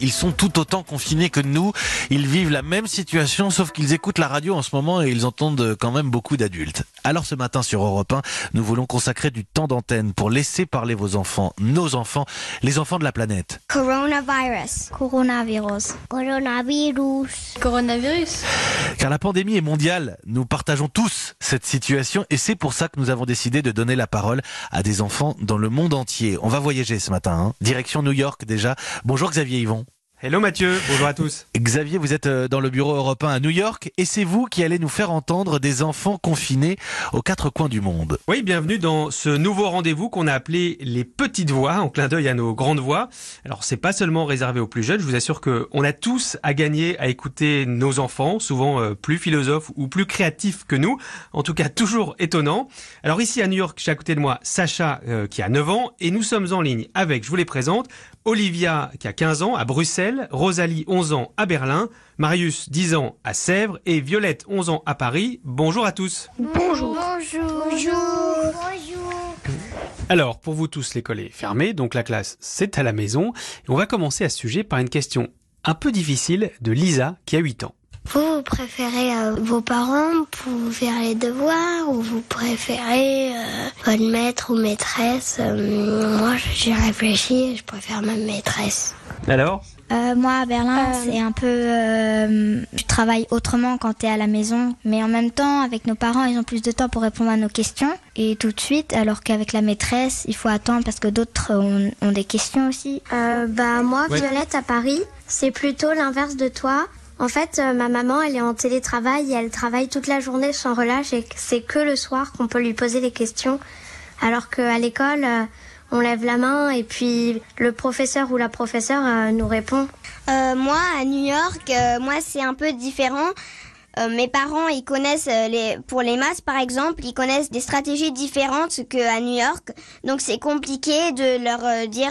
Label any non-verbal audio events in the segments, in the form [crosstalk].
Ils sont tout autant confinés que nous. Ils vivent la même situation, sauf qu'ils écoutent la radio en ce moment et ils entendent quand même beaucoup d'adultes. Alors ce matin sur Europe 1, nous voulons consacrer du temps d'antenne pour laisser parler vos enfants, nos enfants, les enfants de la planète. Coronavirus. Coronavirus. Coronavirus. Coronavirus. Car la pandémie est mondiale. Nous partageons tous cette situation et c'est pour ça que nous avons décidé de donner la parole à des enfants dans le monde entier. On va voyager ce matin. Hein. Direction New York déjà. Bonjour Xavier Yvon. Hello Mathieu, bonjour à tous. Xavier, vous êtes euh, dans le bureau européen à New York et c'est vous qui allez nous faire entendre des enfants confinés aux quatre coins du monde. Oui, bienvenue dans ce nouveau rendez-vous qu'on a appelé les petites voix, en clin d'œil à nos grandes voix. Alors c'est pas seulement réservé aux plus jeunes, je vous assure que on a tous à gagner à écouter nos enfants, souvent euh, plus philosophes ou plus créatifs que nous, en tout cas toujours étonnants. Alors ici à New York, j'ai à côté de moi Sacha euh, qui a 9 ans et nous sommes en ligne avec, je vous les présente, Olivia qui a 15 ans à Bruxelles, Rosalie 11 ans à Berlin, Marius 10 ans à Sèvres et Violette 11 ans à Paris. Bonjour à tous. Bonjour. Bonjour. Bonjour. Alors, pour vous tous, l'école est fermée, donc la classe c'est à la maison. Et on va commencer à ce sujet par une question un peu difficile de Lisa qui a 8 ans. Vous, vous préférez euh, vos parents pour faire les devoirs ou vous préférez euh, votre maître ou maîtresse Euh, Moi, j'ai réfléchi, je préfère ma maîtresse. Alors? Euh, moi, à Berlin, Euh, c'est un peu. euh, tu travailles autrement quand tu es à la maison, mais en même temps, avec nos parents, ils ont plus de temps pour répondre à nos questions et tout de suite, alors qu'avec la maîtresse, il faut attendre parce que d'autres ont, ont des questions aussi. Euh, bah moi, Ouais. Violette à Paris, c'est plutôt l'inverse de toi. En fait, euh, ma maman, elle est en télétravail et elle travaille toute la journée sans relâche et c'est que le soir qu'on peut lui poser les questions. Alors qu'à l'école, euh, on lève la main et puis le professeur ou la professeure euh, nous répond. Euh, moi, à New York, euh, moi, c'est un peu différent. Euh, mes parents, ils connaissent les, pour les maths, par exemple, ils connaissent des stratégies différentes qu'à New York. Donc, c'est compliqué de leur dire,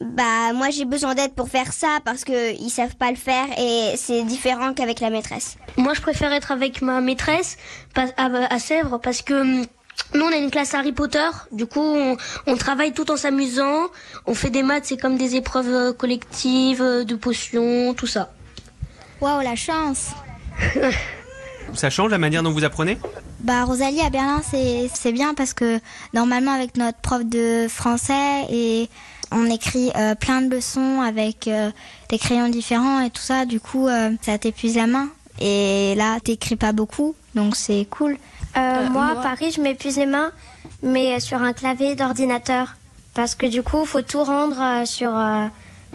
bah, moi, j'ai besoin d'aide pour faire ça parce que ils savent pas le faire et c'est différent qu'avec la maîtresse. Moi, je préfère être avec ma maîtresse à, Sèvres parce que hum, nous, on a une classe Harry Potter. Du coup, on, on travaille tout en s'amusant. On fait des maths, c'est comme des épreuves euh, collectives, euh, de potions, tout ça. Waouh, la chance [laughs] Ça change la manière dont vous apprenez? Bah, Rosalie, à Berlin, c'est c'est bien parce que normalement, avec notre prof de français, et on écrit euh, plein de leçons avec euh, des crayons différents et tout ça, du coup, euh, ça t'épuise la main. Et là, t'écris pas beaucoup, donc c'est cool. Euh, moi, à Paris, je m'épuise les mains, mais sur un clavier d'ordinateur. Parce que du coup, faut tout rendre euh, sur euh,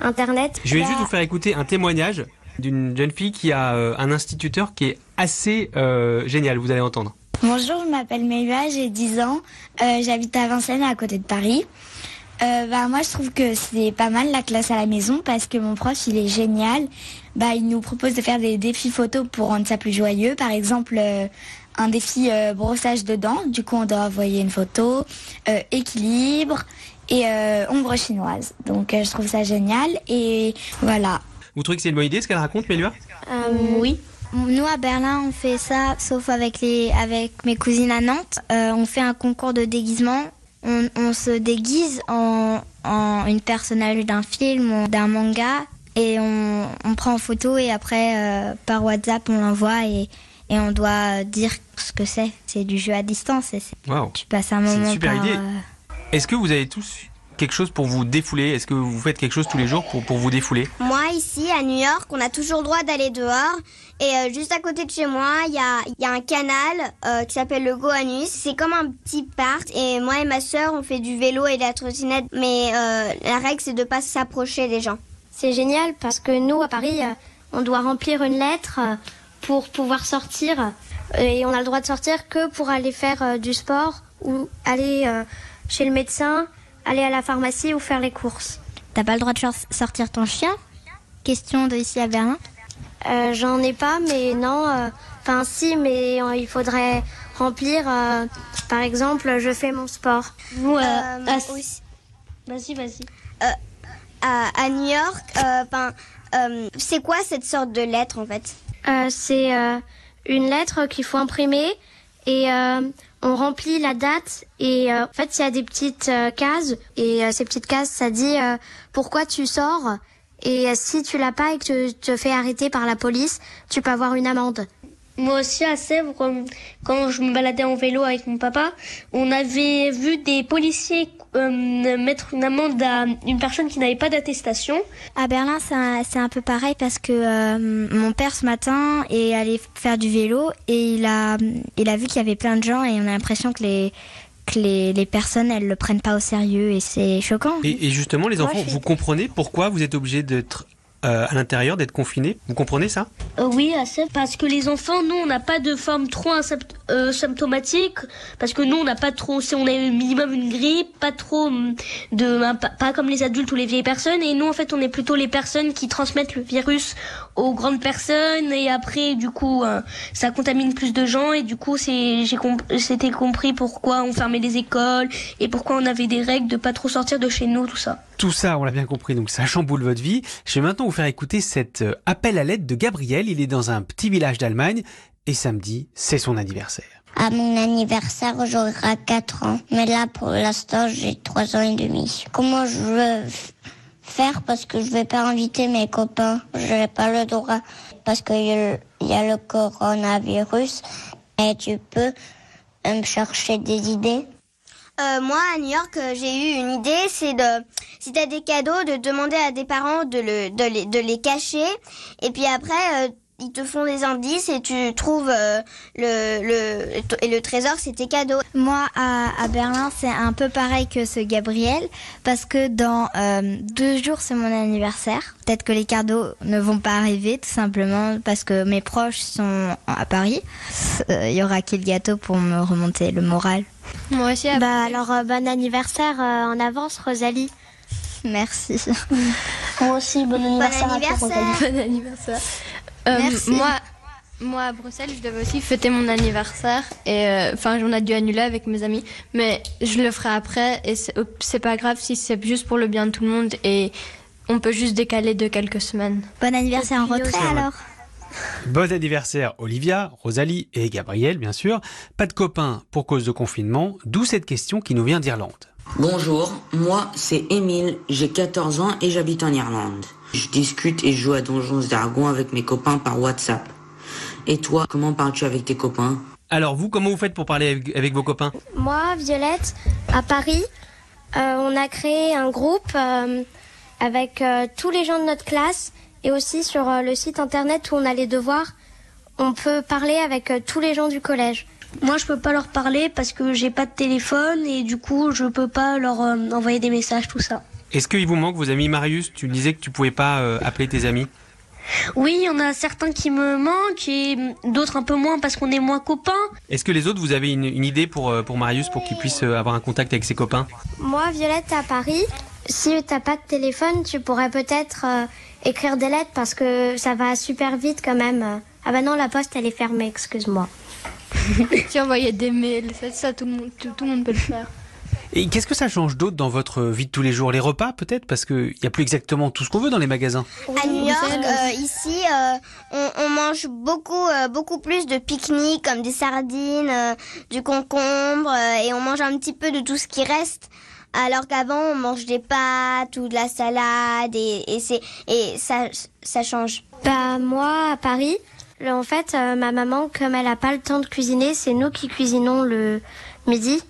Internet. Je vais juste vous faire écouter un témoignage d'une jeune fille qui a euh, un instituteur qui est assez euh, génial, vous allez entendre. Bonjour, je m'appelle Melua, j'ai 10 ans. Euh, J'habite à Vincennes, à côté de Paris. Euh, bah, moi, je trouve que c'est pas mal la classe à la maison parce que mon prof, il est génial. Bah, il nous propose de faire des défis photos pour rendre ça plus joyeux. Par exemple, euh, un défi euh, brossage de dents. Du coup, on doit envoyer une photo, euh, équilibre et euh, ombre chinoise. Donc, euh, je trouve ça génial. Et voilà. Vous trouvez que c'est une bonne idée ce qu'elle raconte, Mélua euh, Oui. Nous, à Berlin, on fait ça, sauf avec, les, avec mes cousines à Nantes. Euh, on fait un concours de déguisement. On, on se déguise en, en une personnage d'un film ou d'un manga et on, on prend en photo et après, euh, par WhatsApp, on l'envoie et, et on doit dire ce que c'est. C'est du jeu à distance. Et tu passes un C'est une moment super par, idée. euh, Est-ce que vous avez tous quelque chose pour vous défouler? Est-ce que vous faites quelque chose tous les jours pour, pour vous défouler? Moi, ici, à New York, on a toujours le droit d'aller dehors. Et euh, juste à côté de chez moi, il y a, il y a un canal euh, qui s'appelle le Goanus. C'est comme un petit parc. Et moi et ma sœur, on fait du vélo et de la trottinette. Mais euh, la règle, c'est de pas s'approcher des gens. C'est génial parce que nous, à Paris, on doit remplir une lettre pour pouvoir sortir. Et on a le droit de sortir que pour aller faire euh, du sport ou aller euh, chez le médecin, aller à la pharmacie ou faire les courses. T'as pas le droit de sor- sortir ton chien? Question de ici à Berlin. Euh, J'en ai pas, mais non. euh, Enfin, si, mais euh, il faudrait remplir. euh, par exemple, je fais mon sport. Nous, euh, Euh, aussi, Vas-y, vas-y. à, à New York, euh, euh, c'est quoi cette sorte de lettre en fait? Euh, C'est euh, une lettre qu'il faut imprimer et euh, on remplit la date et euh, en fait il y a des petites euh, cases et euh, ces petites cases ça dit euh, pourquoi tu sors Et si tu l'as pas et que tu te fais arrêter par la police, tu peux avoir une amende. Moi aussi à Sèvres, euh, quand je me baladais en vélo avec mon papa, on avait vu des policiers euh, mettre une amende à une personne qui n'avait pas d'attestation. À Berlin, c'est un, peu pareil parce que euh, mon père ce matin est allé faire du vélo et il a, il a vu qu'il y avait plein de gens et on a l'impression que les que les, les personnes elles le prennent pas au sérieux et c'est choquant. Et, et justement, les enfants, vous comprenez pourquoi vous êtes obligés d'être euh, à l'intérieur, d'être confinés Vous comprenez ça? Euh, oui, parce que les enfants, nous, on n'a pas de forme trop euh, symptomatique, parce que nous, on n'a pas trop, si on a au minimum une grippe, pas trop hum, de, hein, pas, pas comme les adultes ou les vieilles personnes, et nous, en fait, on est plutôt les personnes qui transmettent le virus aux grandes personnes, et après, du coup, ça contamine plus de gens, et du coup, c'est, j'ai comp- c'était compris pourquoi on fermait les écoles, et pourquoi on avait des règles de pas trop sortir de chez nous, tout ça. Tout ça, on l'a bien compris, donc ça chamboule votre vie. Je vais maintenant vous faire écouter cet euh, appel à l'aide de Gabriel. Il est dans un petit village d'Allemagne et samedi, c'est son anniversaire. À mon anniversaire, j'aurai 4 ans. Mais là, pour l'instant, j'ai 3 ans et demi. Comment je veux faire parce que je vais pas inviter mes copains? Je n'ai pas le droit parce qu'il y, a le- il y a le coronavirus. Et tu peux euh, me chercher des idées? Euh, moi, à New York, euh, j'ai eu une idée, c'est de, si t'as des cadeaux, de demander à des parents de, le, de, les, de les cacher. Et puis après, euh, ils te font des indices et tu trouves euh, le, le, et le trésor, c'est tes cadeaux. Moi, à, à Berlin, c'est un peu pareil que ce Gabriel, parce que dans euh, deux jours, c'est mon anniversaire. Peut-être que les cadeaux ne vont pas arriver, tout simplement parce que mes proches sont à Paris. Euh, Il y aura qui le gâteau pour me remonter le moral? Moi aussi. Bah alors euh, bon anniversaire euh, en avance Rosalie. Merci. [laughs] Moi aussi, bon anniversaire, à toi, anniversaire. Rosalie. Bon anniversaire. Euh, Merci. Moi, moi à Bruxelles, je devais aussi fêter mon anniversaire et euh, enfin on a dû annuler avec mes amis, mais je le ferai après et c'est pas grave si c'est juste pour le bien de tout le monde et on peut juste décaler de quelques semaines. Bon anniversaire en retrait aussi- alors. Bon anniversaire Olivia, Rosalie et Gabriel, bien sûr. Pas de copains pour cause de confinement, d'où cette question qui nous vient d'Irlande. Bonjour, moi c'est Émile, j'ai 14 ans et j'habite en Irlande. Je discute et joue à Donjons Dragons avec mes copains par WhatsApp. Et toi, comment parles-tu avec tes copains? Alors vous, comment vous faites pour parler avec, avec vos copains? Moi, Violette, à Paris, euh, on a créé un groupe euh, avec euh, tous les gens de notre classe et aussi sur euh, le site internet où on a les devoirs, on peut parler avec euh, tous les gens du collège. Moi, je peux pas leur parler parce que j'ai pas de téléphone et du coup, je peux pas leur euh, envoyer des messages, tout ça. Est-ce qu'il vous manque vos amis Marius? Tu disais que tu pouvais pas euh, appeler tes amis. Oui, il y en a certains qui me manquent et d'autres un peu moins parce qu'on est moins copains. Est-ce que les autres, vous avez une, une idée pour, pour Marius pour qu'il puisse avoir un contact avec ses copains? Moi, Violette, à Paris, si t'as pas de téléphone, tu pourrais peut-être euh, écrire des lettres parce que ça va super vite quand même. Ah bah non, la poste, elle est fermée, excuse-moi. [laughs] Si envoyer des mails, ça, ça, tout, le monde, tout, tout le monde peut le faire. Et qu'est-ce que ça change d'autre dans votre vie de tous les jours? Les repas peut-être? Parce qu'il n'y a plus exactement tout ce qu'on veut dans les magasins. À New York, euh, ici, euh, on, on mange beaucoup, euh, beaucoup plus de pique-niques comme des sardines, euh, du concombre, euh, et on mange un petit peu de tout ce qui reste. Alors qu'avant, on mange des pâtes ou de la salade, et, et c'est et ça, ça change. Bah moi, à Paris, en fait, euh, ma maman, comme elle a pas le temps de cuisiner, c'est nous qui cuisinons le midi.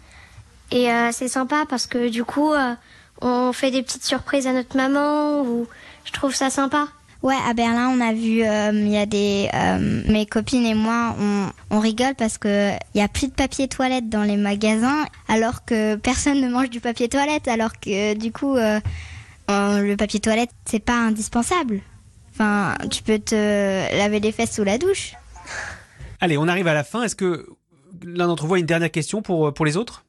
Et euh, c'est sympa parce que du coup, euh, on fait des petites surprises à notre maman ou je trouve ça sympa. Ouais, à Berlin, on a vu, euh, il y a des, euh, mes copines et moi, on, on rigole parce que il y a plus de papier toilette dans les magasins, alors que personne ne mange du papier toilette, alors que du coup, euh, euh, le papier toilette, c'est pas indispensable. Enfin, tu peux te laver les fesses sous la douche. Allez, on arrive à la fin. Est-ce que l'un d'entre vous a une dernière question pour, pour les autres?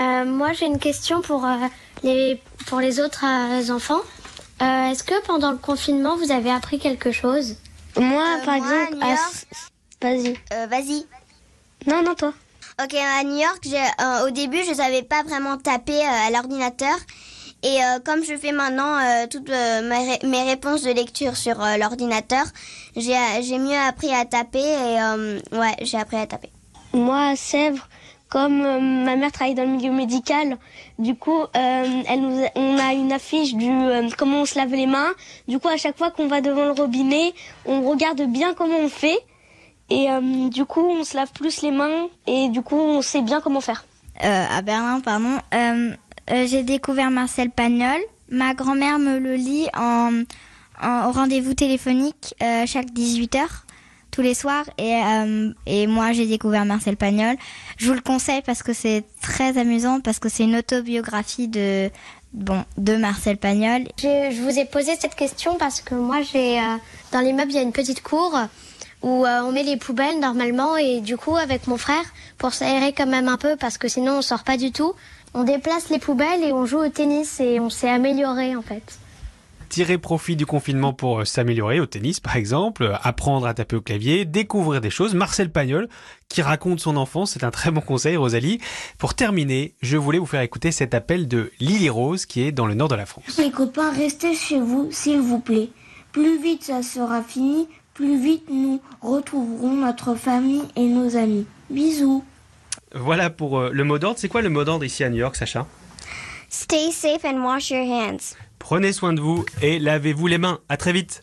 Euh, moi, j'ai une question pour euh, les pour les autres euh, enfants. Euh, Est-ce que pendant le confinement, vous avez appris quelque chose? Moi, Euh, par moi, exemple, New à- York- vas-y. Euh, Vas-y. Non, non, toi. Ok, à New York, euh, au début, je savais pas vraiment taper euh, à l'ordinateur. Et euh, comme je fais maintenant euh, toutes euh, mes, ré- mes réponses de lecture sur euh, l'ordinateur, j'ai, j'ai mieux appris à taper et euh, ouais, j'ai appris à taper. Moi, à Sèvres, comme euh, ma mère travaille dans le milieu médical, du coup, euh, elle nous, on a une affiche du euh, comment on se lave les mains. Du coup, à chaque fois qu'on va devant le robinet, on regarde bien comment on fait. Et du coup, on se lave plus les mains et du coup, on sait bien comment faire. À Berlin, pardon. J'ai découvert Marcel Pagnol. Ma grand-mère me le lit en, rendez-vous téléphonique chaque 18h tous les soirs et, euh, et moi j'ai découvert Marcel Pagnol. Je vous le conseille parce que c'est très amusant parce que c'est une autobiographie de bon de Marcel Pagnol. Je, vous ai posé cette question parce que moi, j'ai euh, dans l'immeuble, il y a une petite cour où euh, on met les poubelles normalement et du coup, avec mon frère, pour s'aérer quand même un peu parce que sinon on sort pas du tout, on déplace les poubelles et on joue au tennis et on s'est amélioré en fait. Tirer profit du confinement pour euh, s'améliorer au tennis, par exemple, euh, apprendre à taper au clavier, découvrir des choses. Marcel Pagnol, qui raconte son enfance, c'est un très bon conseil, Rosalie. Pour terminer, je voulais vous faire écouter cet appel de Lily Rose, qui est dans le nord de la France. Les copains, restez chez vous, s'il vous plaît. Plus vite ça sera fini, plus vite nous retrouverons notre famille et nos amis. Bisous. Voilà pour euh, le mot d'ordre. C'est quoi le mot d'ordre ici à New York, Sacha? Stay safe and wash your hands. Prenez soin de vous et lavez-vous les mains. À très vite.